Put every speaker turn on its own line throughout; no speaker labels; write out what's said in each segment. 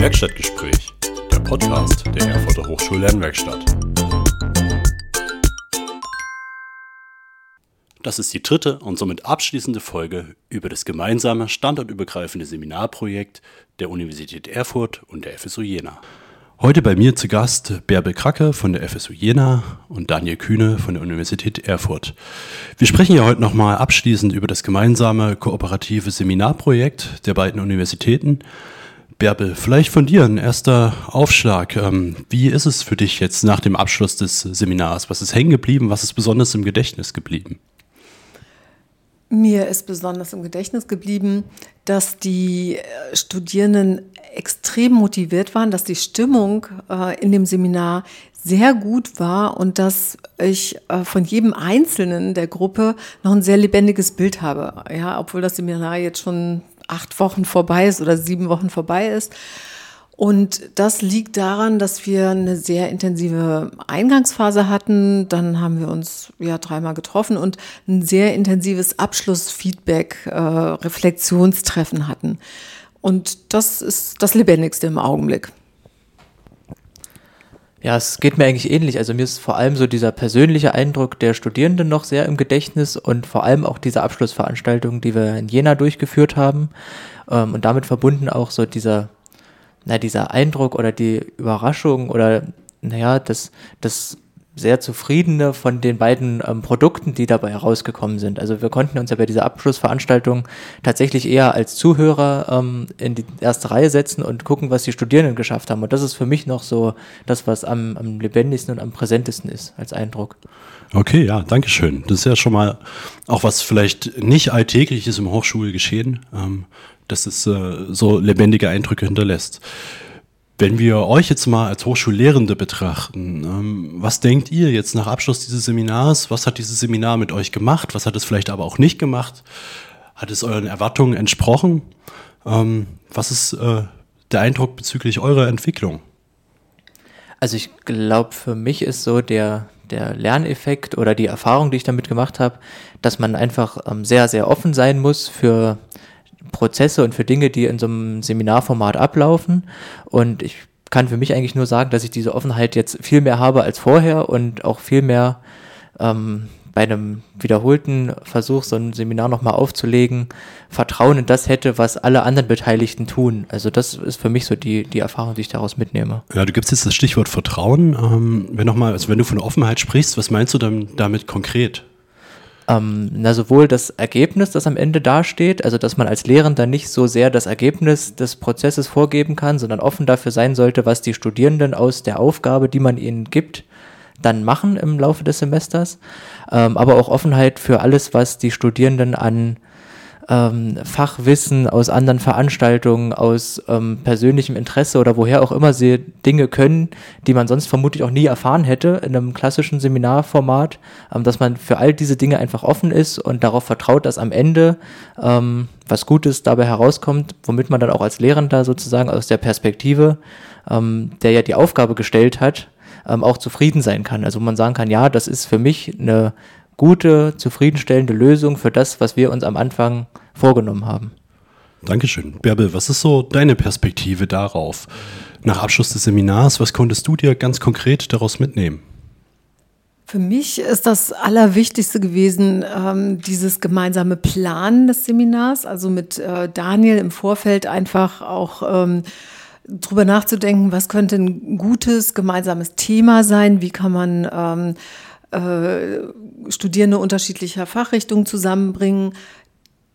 Werkstattgespräch, der Podcast der Erfurter Hochschullernwerkstatt. Das ist die dritte und somit abschließende Folge über das gemeinsame standortübergreifende Seminarprojekt der Universität Erfurt und der FSU Jena. Heute bei mir zu Gast Bärbel Kracke von der FSU Jena und Daniel Kühne von der Universität Erfurt. Wir sprechen ja heute nochmal abschließend über das gemeinsame kooperative Seminarprojekt der beiden Universitäten. Bärbel, vielleicht von dir ein erster Aufschlag. Ähm, wie ist es für dich jetzt nach dem Abschluss des Seminars? Was ist hängen geblieben? Was ist besonders im Gedächtnis geblieben?
Mir ist besonders im Gedächtnis geblieben, dass die äh, Studierenden extrem motiviert waren, dass die Stimmung äh, in dem Seminar sehr gut war und dass ich äh, von jedem Einzelnen der Gruppe noch ein sehr lebendiges Bild habe. Ja, obwohl das Seminar jetzt schon acht Wochen vorbei ist oder sieben Wochen vorbei ist. Und das liegt daran, dass wir eine sehr intensive Eingangsphase hatten. Dann haben wir uns ja dreimal getroffen und ein sehr intensives Abschlussfeedback, äh, Reflexionstreffen hatten. Und das ist das Lebendigste im Augenblick.
Ja, es geht mir eigentlich ähnlich. Also mir ist vor allem so dieser persönliche Eindruck der Studierenden noch sehr im Gedächtnis und vor allem auch diese Abschlussveranstaltung, die wir in Jena durchgeführt haben. Ähm, und damit verbunden auch so dieser na, dieser Eindruck oder die Überraschung oder naja, das, das sehr zufriedene von den beiden ähm, Produkten, die dabei herausgekommen sind. Also wir konnten uns ja bei dieser Abschlussveranstaltung tatsächlich eher als Zuhörer ähm, in die erste Reihe setzen und gucken, was die Studierenden geschafft haben. Und das ist für mich noch so das, was am, am lebendigsten und am präsentesten ist als Eindruck.
Okay, ja, danke schön. Das ist ja schon mal auch was vielleicht nicht alltägliches im Hochschulgeschehen. Ähm, dass es äh, so lebendige Eindrücke hinterlässt. Wenn wir euch jetzt mal als Hochschullehrende betrachten, ähm, was denkt ihr jetzt nach Abschluss dieses Seminars? Was hat dieses Seminar mit euch gemacht? Was hat es vielleicht aber auch nicht gemacht? Hat es euren Erwartungen entsprochen? Ähm, was ist äh, der Eindruck bezüglich eurer Entwicklung?
Also ich glaube, für mich ist so der, der Lerneffekt oder die Erfahrung, die ich damit gemacht habe, dass man einfach ähm, sehr, sehr offen sein muss für Prozesse und für Dinge, die in so einem Seminarformat ablaufen. Und ich kann für mich eigentlich nur sagen, dass ich diese Offenheit jetzt viel mehr habe als vorher und auch viel mehr ähm, bei einem wiederholten Versuch, so ein Seminar nochmal aufzulegen, Vertrauen in das hätte, was alle anderen Beteiligten tun. Also das ist für mich so die, die Erfahrung, die ich daraus mitnehme.
Ja, du gibst jetzt das Stichwort Vertrauen. Ähm, wenn noch mal, also wenn du von Offenheit sprichst, was meinst du damit konkret?
Ähm, na, sowohl das Ergebnis, das am Ende dasteht, also dass man als Lehrender nicht so sehr das Ergebnis des Prozesses vorgeben kann, sondern offen dafür sein sollte, was die Studierenden aus der Aufgabe, die man ihnen gibt, dann machen im Laufe des Semesters, ähm, aber auch Offenheit für alles, was die Studierenden an ähm, Fachwissen aus anderen Veranstaltungen, aus ähm, persönlichem Interesse oder woher auch immer sie Dinge können, die man sonst vermutlich auch nie erfahren hätte in einem klassischen Seminarformat, ähm, dass man für all diese Dinge einfach offen ist und darauf vertraut, dass am Ende ähm, was Gutes dabei herauskommt, womit man dann auch als Lehrender sozusagen aus der Perspektive, ähm, der ja die Aufgabe gestellt hat, ähm, auch zufrieden sein kann. Also man sagen kann, ja, das ist für mich eine gute, zufriedenstellende Lösung für das, was wir uns am Anfang vorgenommen haben.
Dankeschön. Bärbel, was ist so deine Perspektive darauf? Nach Abschluss des Seminars, was konntest du dir ganz konkret daraus mitnehmen?
Für mich ist das Allerwichtigste gewesen, ähm, dieses gemeinsame Planen des Seminars, also mit äh, Daniel im Vorfeld einfach auch ähm, drüber nachzudenken, was könnte ein gutes gemeinsames Thema sein, wie kann man ähm, äh, Studierende unterschiedlicher Fachrichtungen zusammenbringen.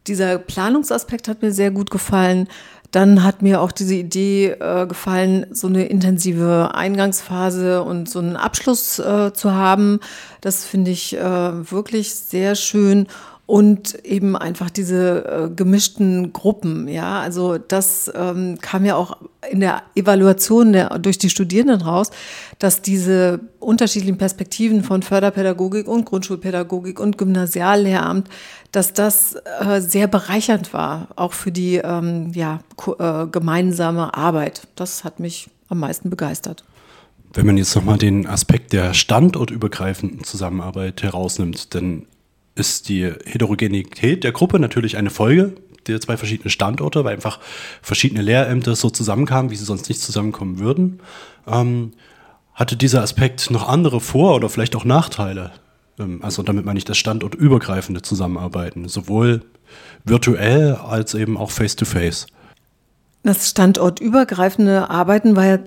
Dieser Planungsaspekt hat mir sehr gut gefallen. Dann hat mir auch diese Idee äh, gefallen, so eine intensive Eingangsphase und so einen Abschluss äh, zu haben. Das finde ich äh, wirklich sehr schön und eben einfach diese äh, gemischten Gruppen. Ja, also das ähm, kam ja auch in der Evaluation der, durch die Studierenden raus, dass diese unterschiedlichen Perspektiven von Förderpädagogik und Grundschulpädagogik und Gymnasiallehramt, dass das äh, sehr bereichernd war, auch für die ähm, ja, äh, gemeinsame Arbeit. Das hat mich am meisten begeistert.
Wenn man jetzt nochmal den Aspekt der standortübergreifenden Zusammenarbeit herausnimmt, dann ist die Heterogenität der Gruppe natürlich eine Folge der zwei verschiedenen Standorte, weil einfach verschiedene Lehrämter so zusammenkamen, wie sie sonst nicht zusammenkommen würden. Ähm, hatte dieser Aspekt noch andere Vor- oder vielleicht auch Nachteile? Ähm, also damit meine ich das standortübergreifende Zusammenarbeiten, sowohl virtuell als eben auch face-to-face. -face.
Das standortübergreifende Arbeiten war ja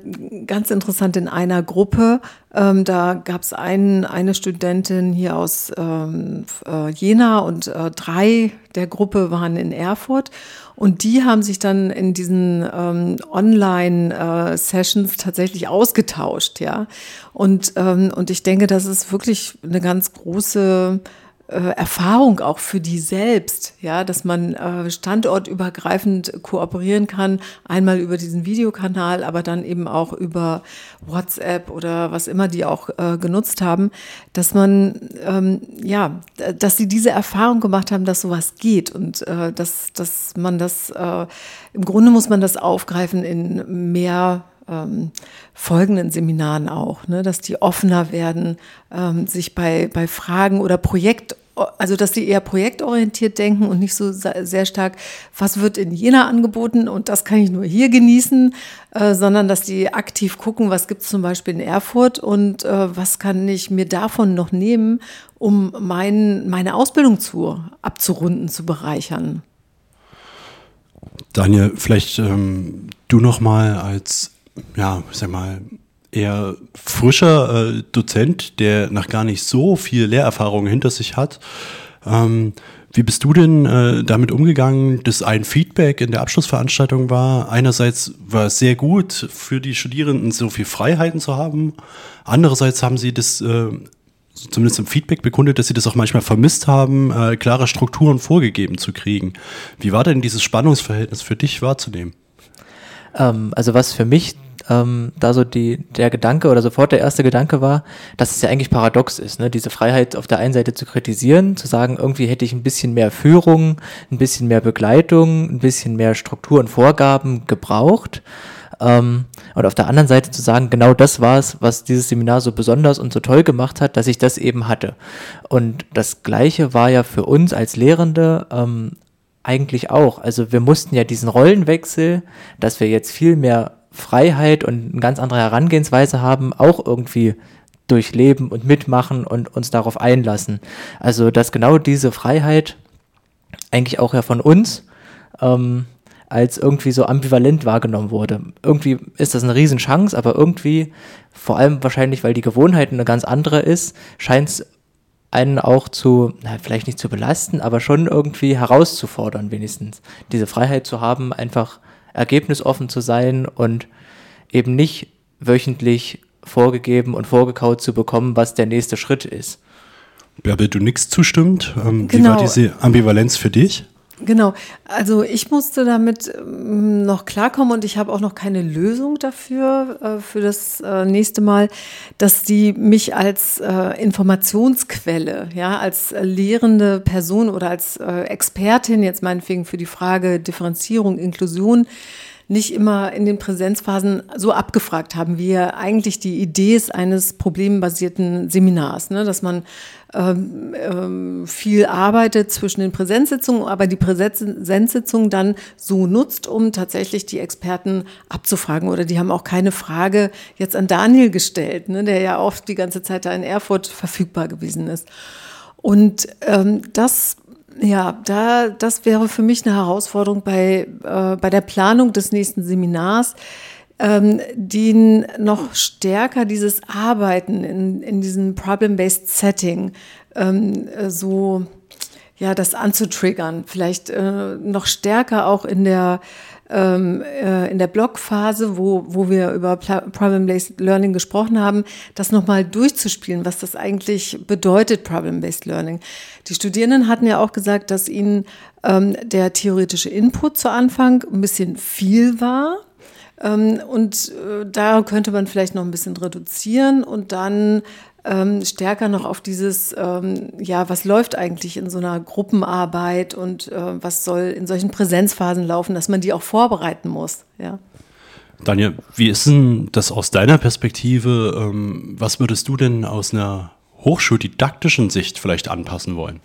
ganz interessant in einer Gruppe. Ähm, da gab es ein, eine Studentin hier aus ähm, äh, Jena und äh, drei der Gruppe waren in Erfurt. Und die haben sich dann in diesen ähm, Online-Sessions äh, tatsächlich ausgetauscht, ja. Und, ähm, und ich denke, das ist wirklich eine ganz große äh, Erfahrung auch für die selbst, ja, dass man äh, standortübergreifend kooperieren kann, einmal über diesen Videokanal, aber dann eben auch über WhatsApp oder was immer die auch äh, genutzt haben, dass man ähm, ja, dass sie diese Erfahrung gemacht haben, dass sowas geht und äh, dass dass man das äh, im Grunde muss man das aufgreifen in mehr ähm, folgenden Seminaren auch, ne, dass die offener werden, ähm, sich bei, bei Fragen oder Projekt, also dass die eher projektorientiert denken und nicht so sehr stark, was wird in Jena angeboten und das kann ich nur hier genießen, äh, sondern dass die aktiv gucken, was gibt es zum Beispiel in Erfurt und äh, was kann ich mir davon noch nehmen, um mein, meine Ausbildung zu, abzurunden, zu bereichern.
Daniel, vielleicht ähm, du noch mal als ja, sag mal, eher frischer äh, Dozent, der noch gar nicht so viel Lehrerfahrung hinter sich hat. Ähm, wie bist du denn äh, damit umgegangen, dass ein Feedback in der Abschlussveranstaltung war? Einerseits war es sehr gut für die Studierenden, so viel Freiheiten zu haben. Andererseits haben sie das äh, zumindest im Feedback bekundet, dass sie das auch manchmal vermisst haben, äh, klare Strukturen vorgegeben zu kriegen. Wie war denn dieses Spannungsverhältnis für dich wahrzunehmen?
Ähm, also was für mich ähm, da so die, der Gedanke oder sofort der erste Gedanke war, dass es ja eigentlich paradox ist, ne? diese Freiheit auf der einen Seite zu kritisieren, zu sagen, irgendwie hätte ich ein bisschen mehr Führung, ein bisschen mehr Begleitung, ein bisschen mehr Struktur und Vorgaben gebraucht. Ähm, und auf der anderen Seite zu sagen, genau das war es, was dieses Seminar so besonders und so toll gemacht hat, dass ich das eben hatte. Und das Gleiche war ja für uns als Lehrende ähm, eigentlich auch. Also wir mussten ja diesen Rollenwechsel, dass wir jetzt viel mehr Freiheit und eine ganz andere Herangehensweise haben, auch irgendwie durchleben und mitmachen und uns darauf einlassen. Also, dass genau diese Freiheit eigentlich auch ja von uns ähm, als irgendwie so ambivalent wahrgenommen wurde. Irgendwie ist das eine Riesenchance, aber irgendwie, vor allem wahrscheinlich, weil die Gewohnheit eine ganz andere ist, scheint es einen auch zu, na, vielleicht nicht zu belasten, aber schon irgendwie herauszufordern, wenigstens. Diese Freiheit zu haben, einfach ergebnisoffen zu sein und eben nicht wöchentlich vorgegeben und vorgekaut zu bekommen, was der nächste Schritt ist.
Bärbel, du nix zustimmt. Ähm, genau. Wie war genau. diese Ambivalenz für dich?
Genau, also ich musste damit ähm, noch klarkommen und ich habe auch noch keine Lösung dafür, äh, für das äh, nächste Mal, dass die mich als äh, Informationsquelle, ja, als lehrende Person oder als Expertin jetzt meinetwegen für die Frage Differenzierung, Inklusion, nicht immer in den Präsenzphasen so abgefragt haben, wie eigentlich die Idee ist eines problembasierten Seminars, ne? dass man ähm, ähm, viel arbeitet zwischen den Präsenzsitzungen, aber die Präsenzsitzung dann so nutzt, um tatsächlich die Experten abzufragen. Oder die haben auch keine Frage jetzt an Daniel gestellt, ne, der ja oft die ganze Zeit da in Erfurt verfügbar gewesen ist. Und ähm, das ja, da, das wäre für mich eine Herausforderung bei, äh, bei der Planung des nächsten Seminars, ähm, die noch stärker dieses Arbeiten in, in diesem Problem-Based Setting ähm, so, ja, das anzutriggern, vielleicht äh, noch stärker auch in der ähm, äh, in der Blogphase, wo, wo wir über Problem-Based Learning gesprochen haben, das nochmal durchzuspielen, was das eigentlich bedeutet, Problem-Based Learning. Die Studierenden hatten ja auch gesagt, dass ihnen ähm, der theoretische Input zu Anfang ein bisschen viel war. Ähm, und äh, da könnte man vielleicht noch ein bisschen reduzieren und dann ähm, stärker noch auf dieses, ähm, ja, was läuft eigentlich in so einer Gruppenarbeit und äh, was soll in solchen Präsenzphasen laufen, dass man die auch vorbereiten muss. Ja.
Daniel, wie ist denn das aus deiner Perspektive? Ähm, was würdest du denn aus einer hochschuldidaktischen Sicht vielleicht anpassen wollen?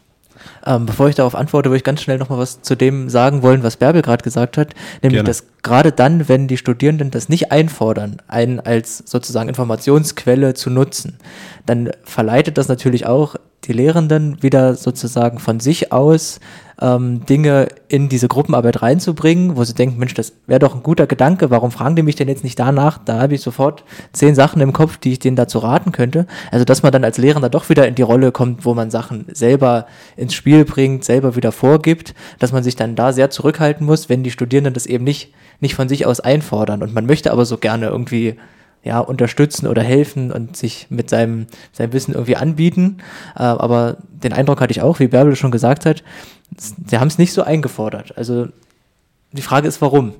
Ähm, bevor ich darauf antworte, würde ich ganz schnell nochmal was zu dem sagen wollen, was Bärbel gerade gesagt hat. Nämlich, Gerne. dass gerade dann, wenn die Studierenden das nicht einfordern, einen als sozusagen Informationsquelle zu nutzen, dann verleitet das natürlich auch die Lehrenden wieder sozusagen von sich aus ähm, Dinge in diese Gruppenarbeit reinzubringen, wo sie denken, Mensch, das wäre doch ein guter Gedanke, warum fragen die mich denn jetzt nicht danach? Da habe ich sofort zehn Sachen im Kopf, die ich denen dazu raten könnte. Also, dass man dann als Lehrender doch wieder in die Rolle kommt, wo man Sachen selber ins Spiel bringt, selber wieder vorgibt, dass man sich dann da sehr zurückhalten muss, wenn die Studierenden das eben nicht, nicht von sich aus einfordern. Und man möchte aber so gerne irgendwie ja, unterstützen oder helfen und sich mit seinem, seinem Wissen irgendwie anbieten. Äh, aber den Eindruck hatte ich auch, wie Bärbel schon gesagt hat, sie haben es nicht so eingefordert. Also die Frage ist, warum?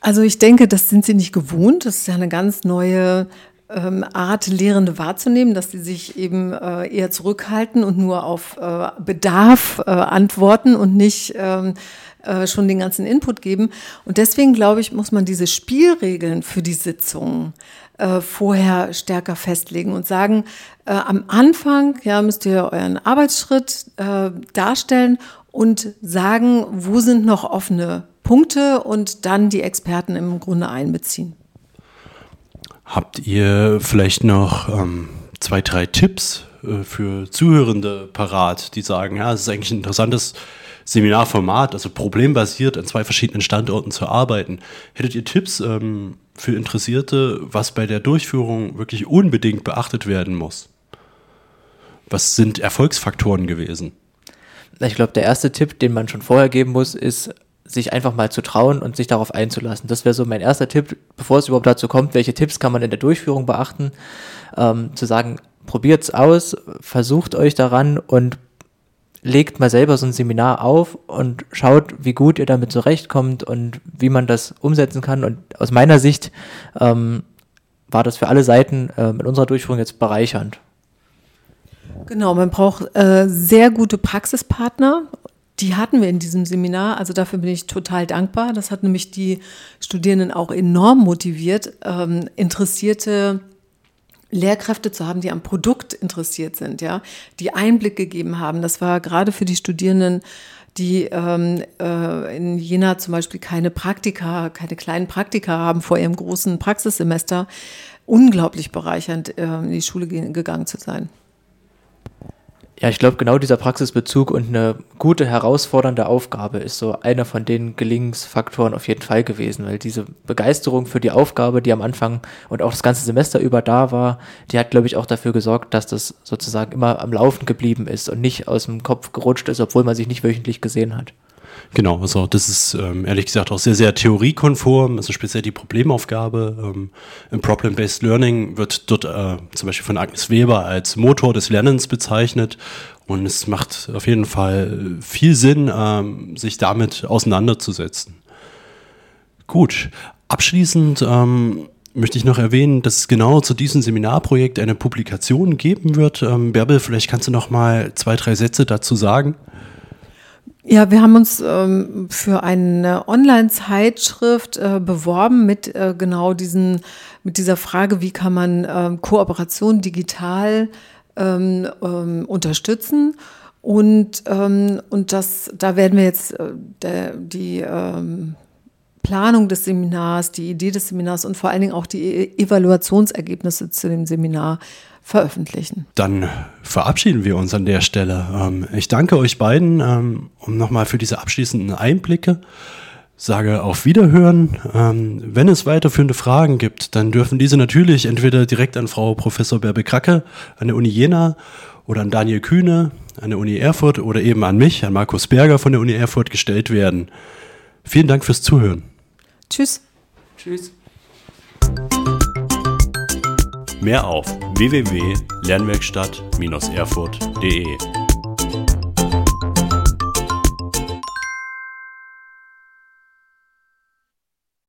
Also ich denke, das sind sie nicht gewohnt. Das ist ja eine ganz neue ähm, Art, Lehrende wahrzunehmen, dass sie sich eben äh, eher zurückhalten und nur auf äh, Bedarf äh, antworten und nicht ähm, äh, schon den ganzen Input geben. Und deswegen glaube ich, muss man diese Spielregeln für die Sitzungen äh, vorher stärker festlegen und sagen, äh, am Anfang ja, müsst ihr euren Arbeitsschritt darstellen und sagen, wo sind noch offene Punkte und dann die Experten im Grunde einbeziehen.
Habt ihr vielleicht noch ähm, zwei, drei Tipps äh, für Zuhörende parat, die sagen, ja, es ist eigentlich ein interessantes Seminarformat, also problembasiert an zwei verschiedenen Standorten zu arbeiten. Hättet ihr Tipps ähm, für Interessierte, was bei der Durchführung wirklich unbedingt beachtet werden muss? Was sind Erfolgsfaktoren gewesen?
Ich glaube, der erste Tipp, den man schon vorher geben muss, ist, sich einfach mal zu trauen und sich darauf einzulassen. Das wäre so mein erster Tipp, bevor es überhaupt dazu kommt, welche Tipps kann man in der Durchführung beachten, ähm, zu sagen, probiert's aus, versucht euch daran und legt mal selber so ein Seminar auf und schaut, wie gut ihr damit zurechtkommt und wie man das umsetzen kann. Und aus meiner Sicht ähm, war das für alle Seiten äh, mit unserer Durchführung jetzt bereichernd.
Genau, man braucht äh, sehr gute Praxispartner. Die hatten wir in diesem Seminar, also dafür bin ich total dankbar. Das hat nämlich die Studierenden auch enorm motiviert, ähm, interessierte Lehrkräfte zu haben, die am Produkt interessiert sind, ja, die Einblick gegeben haben. Das war gerade für die Studierenden, die ähm, äh, in Jena zum Beispiel keine Praktika, keine kleinen Praktika haben vor ihrem großen Praxissemester, unglaublich bereichernd, äh, in die Schule gegangen zu sein.
Ja, ich glaube, genau dieser Praxisbezug und eine gute, herausfordernde Aufgabe ist so einer von den Gelingensfaktoren auf jeden Fall gewesen, weil diese Begeisterung für die Aufgabe, die am Anfang und auch das ganze Semester über da war, die hat, glaube ich, auch dafür gesorgt, dass das sozusagen immer am Laufen geblieben ist und nicht aus dem Kopf gerutscht ist, obwohl man sich nicht wöchentlich gesehen hat.
Genau, also das ist ähm, ehrlich gesagt auch sehr, sehr theoriekonform. Also speziell die Problemaufgabe ähm, im Problem-Based Learning wird dort äh, zum Beispiel von Agnes Weber als Motor des Lernens bezeichnet. Und es macht auf jeden Fall viel Sinn, ähm, sich damit auseinanderzusetzen. Gut, abschließend ähm, möchte ich noch erwähnen, dass es genau zu diesem Seminarprojekt eine Publikation geben wird. Ähm, Bärbel, vielleicht kannst du noch mal zwei, drei Sätze dazu sagen.
Ja, wir haben uns ähm, für eine Online-Zeitschrift äh, beworben mit äh, genau diesen, mit dieser Frage, wie kann man ähm, Kooperation digital ähm, ähm, unterstützen. Und, ähm, und das, da werden wir jetzt äh, der, die ähm, Planung des Seminars, die Idee des Seminars und vor allen Dingen auch die e-, Evaluationsergebnisse zu dem Seminar veröffentlichen.
Dann verabschieden wir uns an der Stelle. Ähm, ich danke euch beiden ähm, um nochmal für diese abschließenden Einblicke. Sage auf Wiederhören. Ähm, wenn es weiterführende Fragen gibt, dann dürfen diese natürlich entweder direkt an Frau Professor Berbe Kracke an der Uni Jena oder an Daniel Kühne an der Uni Erfurt oder eben an mich, an Markus Berger von der Uni Erfurt gestellt werden. Vielen Dank fürs Zuhören.
Tschüss.
Tschüss.
Mehr auf www.lernwerkstatt-erfurt.de